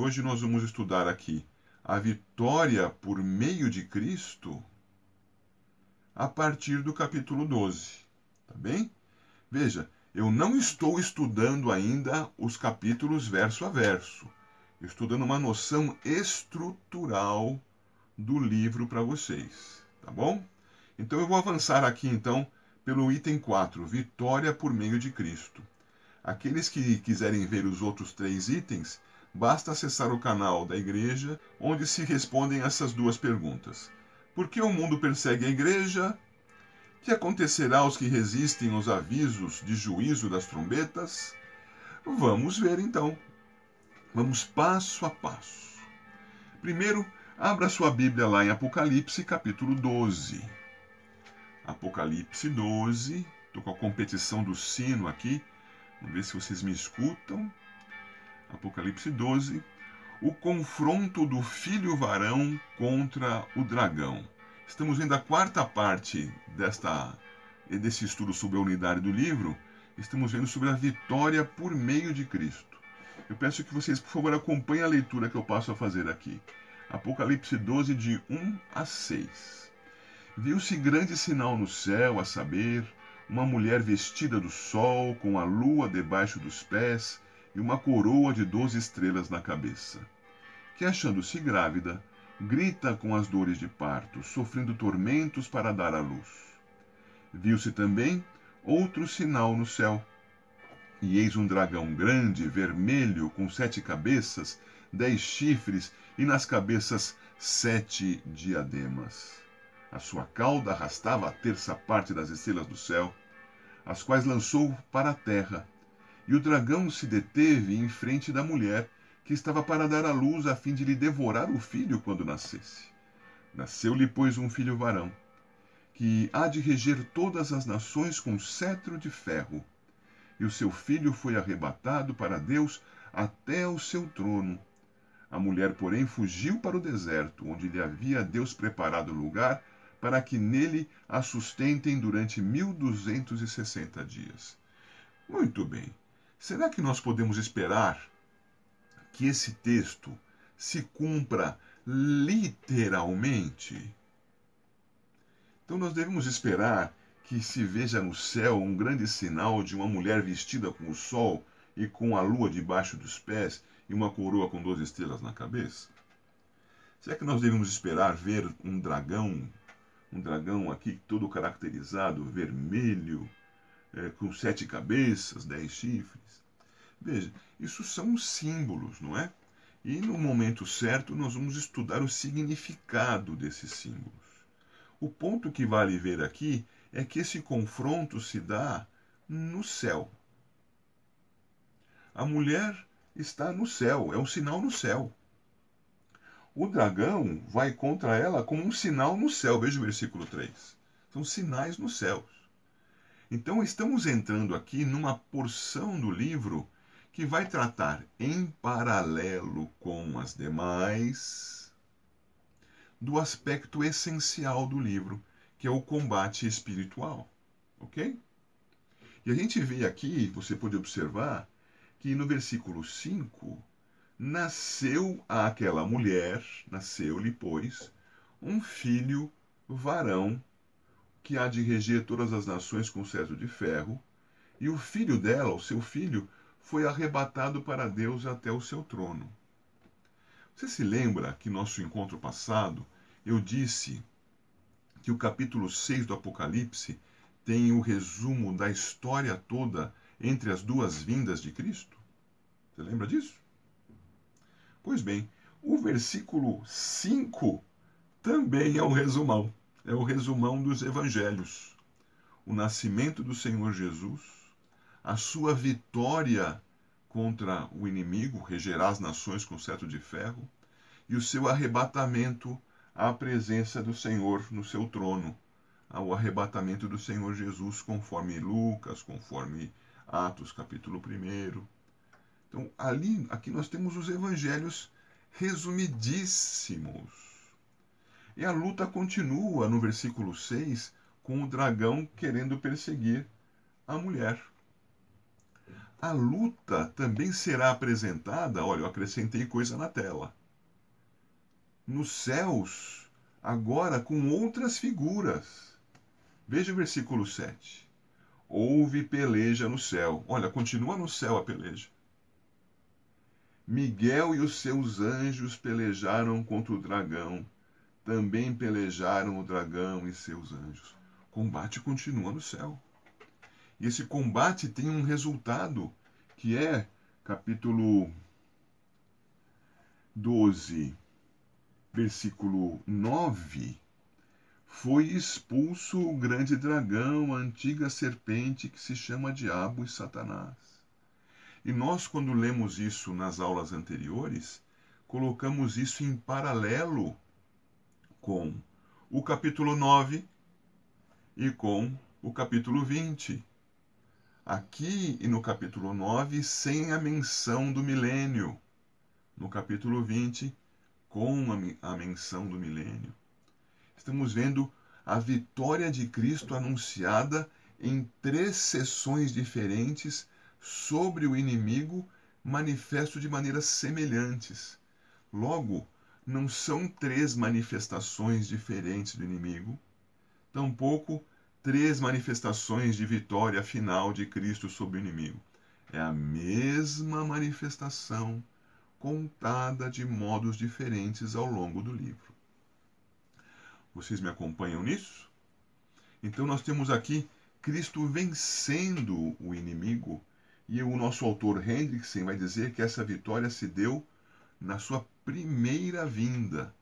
hoje nós vamos estudar aqui a vitória por meio de Cristo a partir do capítulo 12. Tá bem? Veja, eu não estou estudando ainda os capítulos verso a verso. Eu estou dando uma noção estrutural do livro para vocês, tá bom? Então eu vou avançar aqui então pelo item 4, vitória por meio de Cristo. Aqueles que quiserem ver os outros três itens, basta acessar o canal da igreja, onde se respondem essas duas perguntas. Por que o mundo persegue a igreja? Que acontecerá aos que resistem aos avisos de juízo das trombetas? Vamos ver então. Vamos passo a passo. Primeiro, abra sua Bíblia lá em Apocalipse, capítulo 12. Apocalipse 12. Estou com a competição do sino aqui. Vamos ver se vocês me escutam. Apocalipse 12. O confronto do filho varão contra o dragão. Estamos vendo a quarta parte desta, desse estudo sobre a unidade do livro. Estamos vendo sobre a vitória por meio de Cristo. Eu peço que vocês, por favor, acompanhem a leitura que eu passo a fazer aqui. Apocalipse 12, de 1 a 6. Viu-se grande sinal no céu, a saber, uma mulher vestida do sol, com a lua debaixo dos pés e uma coroa de doze estrelas na cabeça, que, achando-se grávida, grita com as dores de parto, sofrendo tormentos para dar à luz. Viu-se também outro sinal no céu. E eis um dragão grande, vermelho, com sete cabeças, dez chifres e nas cabeças sete diademas. A sua cauda arrastava a terça parte das estrelas do céu, as quais lançou para a terra. E o dragão se deteve em frente da mulher, que estava para dar à luz a fim de lhe devorar o filho quando nascesse. Nasceu-lhe, pois, um filho varão, que há de reger todas as nações com cetro de ferro. E o seu filho foi arrebatado para Deus até o seu trono. A mulher, porém, fugiu para o deserto, onde lhe havia Deus preparado lugar para que nele a sustentem durante 1260 dias. Muito bem. Será que nós podemos esperar que esse texto se cumpra literalmente? Então nós devemos esperar que se veja no céu um grande sinal de uma mulher vestida com o sol e com a lua debaixo dos pés e uma coroa com duas estrelas na cabeça? Será que nós devemos esperar ver um dragão um dragão aqui todo caracterizado, vermelho, é, com sete cabeças, dez chifres. Veja, isso são símbolos, não é? E no momento certo nós vamos estudar o significado desses símbolos. O ponto que vale ver aqui é que esse confronto se dá no céu. A mulher está no céu, é um sinal no céu o dragão vai contra ela como um sinal no céu. Veja o versículo 3. São sinais nos céus. Então, estamos entrando aqui numa porção do livro que vai tratar em paralelo com as demais do aspecto essencial do livro, que é o combate espiritual. Ok? E a gente vê aqui, você pode observar, que no versículo 5 nasceu àquela mulher, nasceu-lhe, pois, um filho varão, que há de reger todas as nações com cetro de ferro, e o filho dela, o seu filho, foi arrebatado para Deus até o seu trono. Você se lembra que nosso encontro passado eu disse que o capítulo 6 do Apocalipse tem o resumo da história toda entre as duas vindas de Cristo? Você lembra disso? Pois bem, o versículo 5 também é um resumão. É o resumão dos evangelhos. O nascimento do Senhor Jesus, a sua vitória contra o inimigo, regerá as nações com cetro de ferro, e o seu arrebatamento à presença do Senhor no seu trono, ao arrebatamento do Senhor Jesus, conforme Lucas, conforme Atos capítulo 1. Então, ali, aqui nós temos os evangelhos resumidíssimos. E a luta continua no versículo 6 com o dragão querendo perseguir a mulher. a luta também será apresentada. Olha, eu acrescentei coisa na tela. Nos céus, agora com outras figuras. Veja o versículo 7. Houve peleja no céu. Olha, continua no céu a peleja. Miguel e os seus anjos pelejaram contra o dragão. Também pelejaram o dragão e seus anjos. O combate continua no céu. E esse combate tem um resultado, que é capítulo 12, versículo 9. Foi expulso o grande dragão, a antiga serpente que se chama Diabo e Satanás. E nós, quando lemos isso nas aulas anteriores, colocamos isso em paralelo com o capítulo 9 e com o capítulo 20. Aqui e no capítulo 9, sem a menção do milênio. No capítulo 20, com a menção do milênio. Estamos vendo a vitória de Cristo anunciada em três sessões diferentes sobre o inimigo manifesto de maneiras semelhantes. Logo, não são três manifestações diferentes do inimigo, tampouco três manifestações de vitória final de Cristo sobre o inimigo. É a mesma manifestação contada de modos diferentes ao longo do livro. Vocês me acompanham nisso? Então, nós temos aqui Cristo vencendo o inimigo e o nosso autor Hendrickson vai dizer que essa vitória se deu na sua primeira vinda.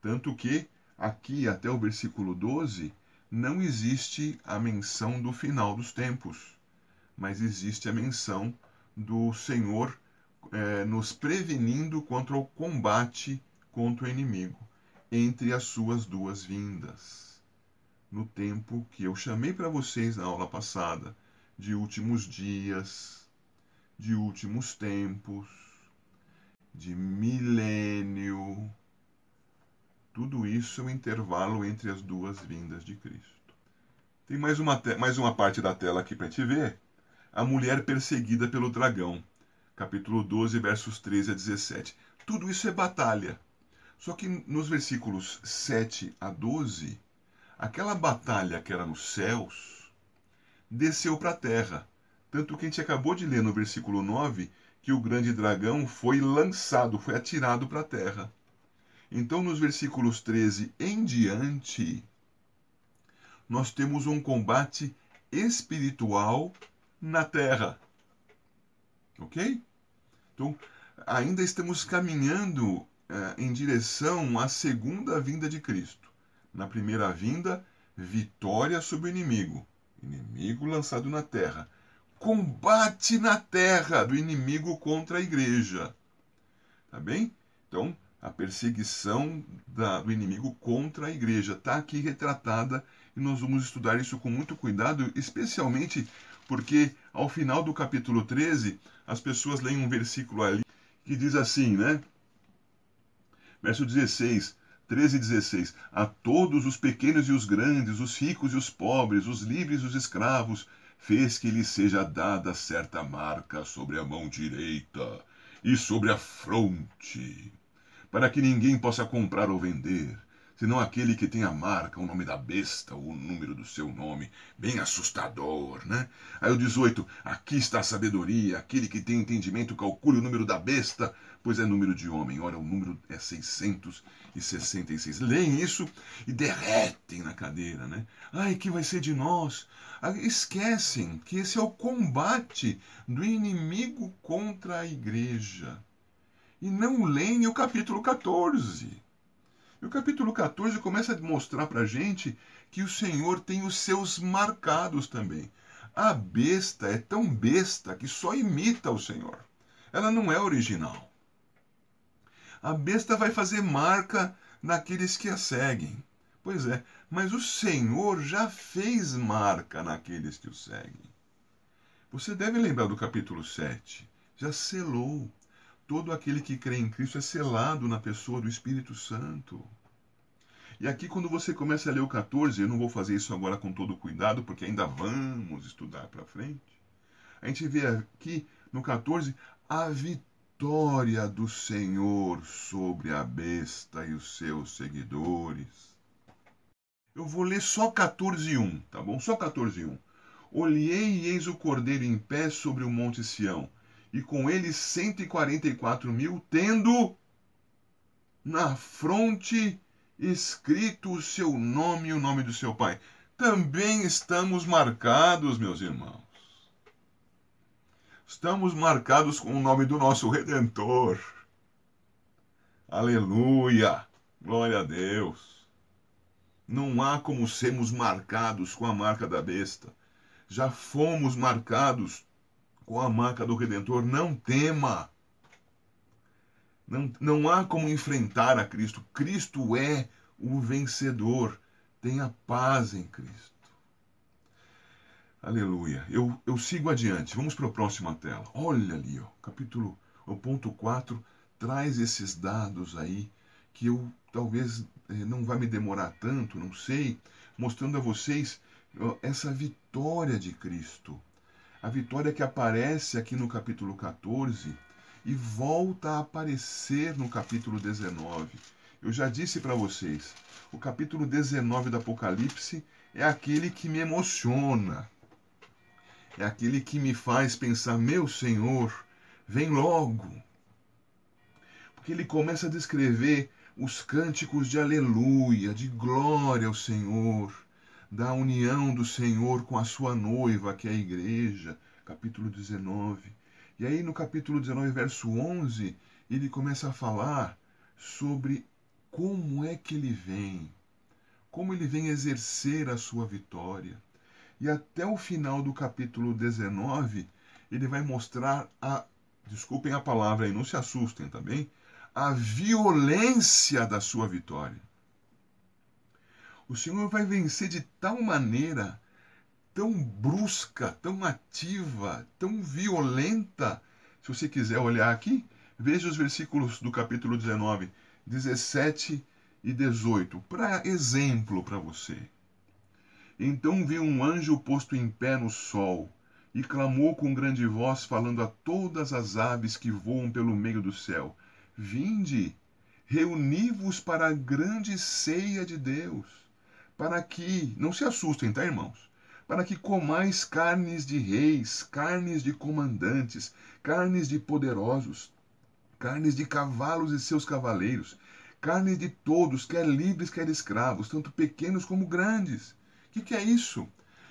Tanto que aqui até o versículo 12 não existe a menção do final dos tempos, mas existe a menção do Senhor é, nos prevenindo contra o combate contra o inimigo entre as suas duas vindas. No tempo que eu chamei para vocês na aula passada de últimos dias, de últimos tempos, de milênio. Tudo isso é um intervalo entre as duas vindas de Cristo. Tem mais uma, mais uma parte da tela aqui para te ver. A mulher perseguida pelo dragão. Capítulo 12, versos 13 a 17. Tudo isso é batalha. Só que nos versículos 7 a 12, aquela batalha que era nos céus desceu para a terra tanto que a gente acabou de ler no versículo 9 que o grande dragão foi lançado, foi atirado para a terra. Então, nos versículos 13 em diante, nós temos um combate espiritual na terra. Ok? Então, ainda estamos caminhando eh, em direção à segunda vinda de Cristo. Na primeira vinda, vitória sobre o inimigo. Inimigo lançado na terra combate na terra do inimigo contra a igreja. Tá bem? Então, a perseguição da, do inimigo contra a igreja está aqui retratada e nós vamos estudar isso com muito cuidado, especialmente porque ao final do capítulo 13, as pessoas leem um versículo ali que diz assim, né? Verso 16, 13 e 16: A todos os pequenos e os grandes, os ricos e os pobres, os livres e os escravos, fez que lhe seja dada certa marca sobre a mão direita e sobre a fronte, para que ninguém possa comprar ou vender, senão aquele que tem a marca, o nome da besta, o número do seu nome, bem assustador, né? Aí o 18, aqui está a sabedoria, aquele que tem entendimento calcule o número da besta, pois é número de homem. Ora, o número é 666. Leem isso e derretem na cadeira, né? Ai, que vai ser de nós? Ah, esquecem que esse é o combate do inimigo contra a igreja. E não leem o capítulo 14. E o capítulo 14 começa a mostrar para a gente que o Senhor tem os seus marcados também. A besta é tão besta que só imita o Senhor. Ela não é original. A besta vai fazer marca naqueles que a seguem. Pois é, mas o Senhor já fez marca naqueles que o seguem. Você deve lembrar do capítulo 7. Já selou. Todo aquele que crê em Cristo é selado na pessoa do Espírito Santo. E aqui, quando você começa a ler o 14, eu não vou fazer isso agora com todo cuidado, porque ainda vamos estudar para frente. a gente vê aqui no 14 a vitória do Senhor sobre a besta e os seus seguidores. Eu vou ler só 14:1, tá bom? Só 14:1. Olhei e eis o cordeiro em pé sobre o monte Sião, e com ele cento e quarenta e quatro mil, tendo na fronte escrito o seu nome e o nome do seu pai. Também estamos marcados, meus irmãos. Estamos marcados com o nome do nosso Redentor. Aleluia! Glória a Deus! Não há como sermos marcados com a marca da besta já fomos marcados com a marca do Redentor. Não tema. Não, não há como enfrentar a Cristo. Cristo é o vencedor. Tenha paz em Cristo. Aleluia. Eu, eu sigo adiante. Vamos para a próxima tela. Olha ali, ó, capítulo, o ponto 4 traz esses dados aí que eu talvez eh, não vai me demorar tanto, não sei, mostrando a vocês essa vitória de Cristo. A vitória que aparece aqui no capítulo 14 e volta a aparecer no capítulo 19. Eu já disse para vocês, o capítulo 19 do Apocalipse é aquele que me emociona. É aquele que me faz pensar, meu Senhor, vem logo. Porque ele começa a descrever os cânticos de aleluia, de glória ao Senhor da união do Senhor com a sua noiva, que é a igreja, capítulo 19. E aí no capítulo 19, verso 11, ele começa a falar sobre como é que ele vem, como ele vem exercer a sua vitória. E até o final do capítulo 19, ele vai mostrar a, desculpem a palavra aí, não se assustem também, tá a violência da sua vitória. O Senhor vai vencer de tal maneira, tão brusca, tão ativa, tão violenta. Se você quiser olhar aqui, veja os versículos do capítulo 19, 17 e 18, para exemplo para você. Então vi um anjo posto em pé no sol e clamou com grande voz, falando a todas as aves que voam pelo meio do céu: Vinde, reuni-vos para a grande ceia de Deus para que, não se assustem, tá, irmãos? Para que comais carnes de reis, carnes de comandantes, carnes de poderosos, carnes de cavalos e seus cavaleiros, carne de todos, quer livres, quer escravos, tanto pequenos como grandes. O que, que é isso?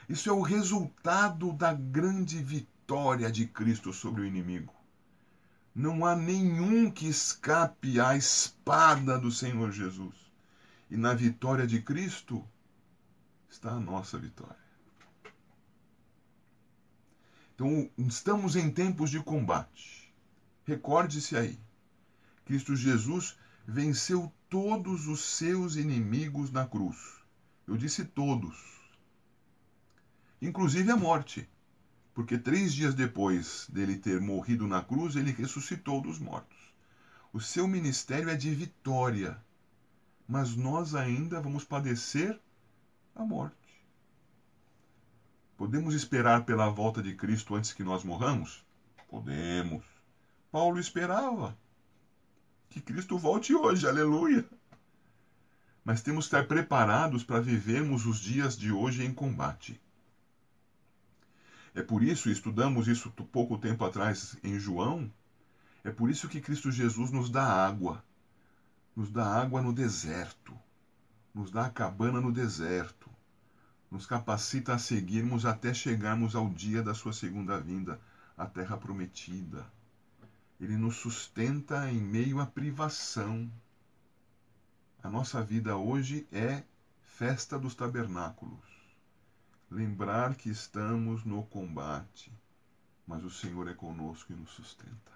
Isso é o resultado da grande vitória de Cristo sobre o inimigo. Não há nenhum que escape à espada do Senhor Jesus. E na vitória de Cristo, está a nossa vitória. Então, estamos em tempos de combate. Recorde-se aí. Cristo Jesus venceu todos os seus inimigos na cruz. Eu disse todos. Inclusive a morte. Porque três dias depois dele ter morrido na cruz, ele ressuscitou dos mortos. O seu ministério é de vitória. Mas nós ainda vamos padecer a morte. Podemos esperar pela volta de Cristo antes que nós morramos? Podemos. Paulo esperava que Cristo volte hoje, aleluia. Mas temos que estar preparados para vivermos os dias de hoje em combate. É por isso, estudamos isso pouco tempo atrás em João, é por isso que Cristo Jesus nos dá água. Nos dá água no deserto. Nos dá a cabana no deserto nos capacita a seguirmos até chegarmos ao dia da sua segunda vinda, a terra prometida. Ele nos sustenta em meio à privação. A nossa vida hoje é festa dos tabernáculos. Lembrar que estamos no combate, mas o Senhor é conosco e nos sustenta.